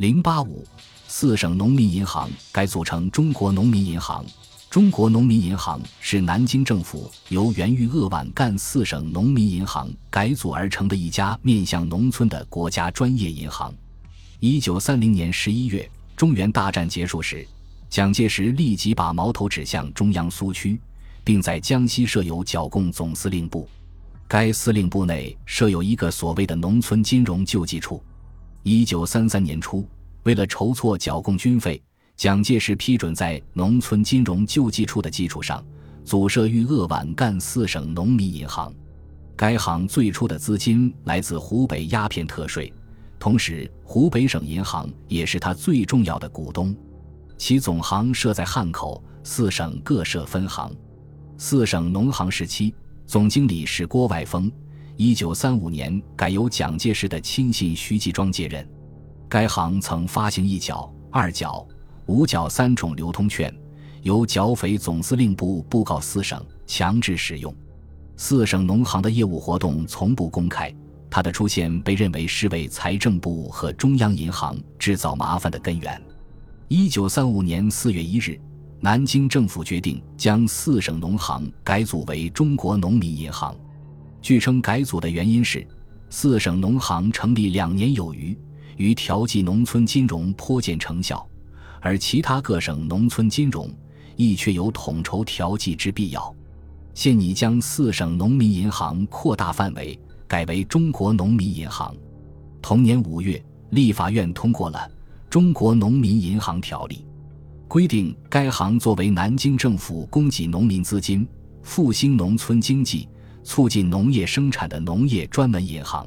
零八五，四省农民银行改组成中国农民银行。中国农民银行是南京政府由原豫鄂皖赣四省农民银行改组而成的一家面向农村的国家专业银行。一九三零年十一月，中原大战结束时，蒋介石立即把矛头指向中央苏区，并在江西设有剿共总司令部。该司令部内设有一个所谓的农村金融救济处。一九三三年初，为了筹措剿共军费。蒋介石批准在农村金融救济处的基础上，组设豫鄂皖赣四省农民银行。该行最初的资金来自湖北鸦片特税，同时湖北省银行也是他最重要的股东。其总行设在汉口，四省各设分行。四省农行时期，总经理是郭外峰。一九三五年改由蒋介石的亲信徐继庄接任。该行曾发行一角、二角。五角三种流通券，由剿匪总司令部布告四省，强制使用。四省农行的业务活动从不公开，它的出现被认为是为财政部和中央银行制造麻烦的根源。一九三五年四月一日，南京政府决定将四省农行改组为中国农民银行。据称，改组的原因是四省农行成立两年有余，于调剂农村金融颇见成效。而其他各省农村金融亦确有统筹调剂之必要，现拟将四省农民银行扩大范围，改为中国农民银行。同年五月，立法院通过了《中国农民银行条例》，规定该行作为南京政府供给农民资金、复兴农村经济、促进农业生产的农业专门银行。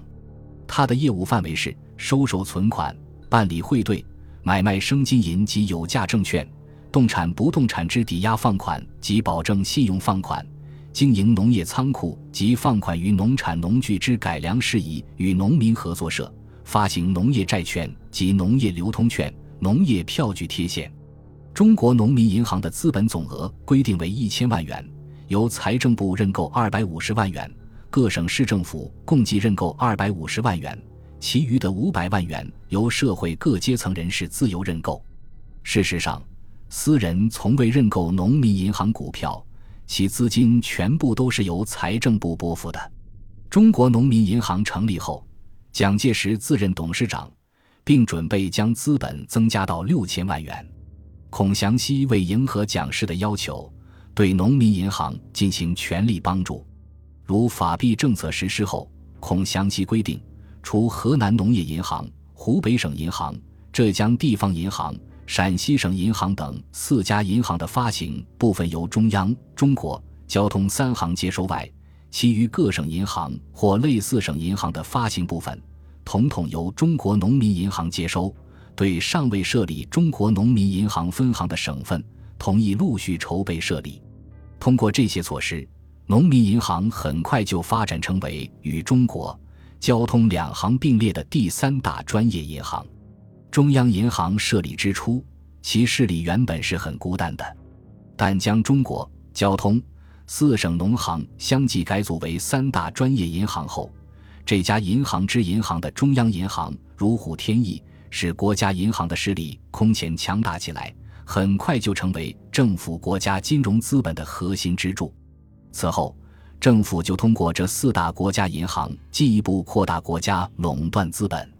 它的业务范围是收受存款、办理汇兑。买卖生金银及有价证券、动产、不动产之抵押放款及保证信用放款，经营农业仓库及放款于农产农具之改良事宜与农民合作社，发行农业债券及农业流通券、农业票据贴现。中国农民银行的资本总额规定为一千万元，由财政部认购二百五十万元，各省市政府共计认购二百五十万元。其余的五百万元由社会各阶层人士自由认购。事实上，私人从未认购农民银行股票，其资金全部都是由财政部拨付的。中国农民银行成立后，蒋介石自任董事长，并准备将资本增加到六千万元。孔祥熙为迎合蒋氏的要求，对农民银行进行全力帮助。如法币政策实施后，恐详细规定。除河南农业银行、湖北省银行、浙江地方银行、陕西省银行等四家银行的发行部分由中央、中国交通三行接收外，其余各省银行或类似省银行的发行部分，统统由中国农民银行接收。对尚未设立中国农民银行分行的省份，同意陆续筹备设立。通过这些措施，农民银行很快就发展成为与中国。交通两行并列的第三大专业银行，中央银行设立之初，其势力原本是很孤单的。但将中国交通四省农行相继改组为三大专业银行后，这家银行之银行的中央银行如虎添翼，使国家银行的势力空前强大起来，很快就成为政府国家金融资本的核心支柱。此后。政府就通过这四大国家银行进一步扩大国家垄断资本。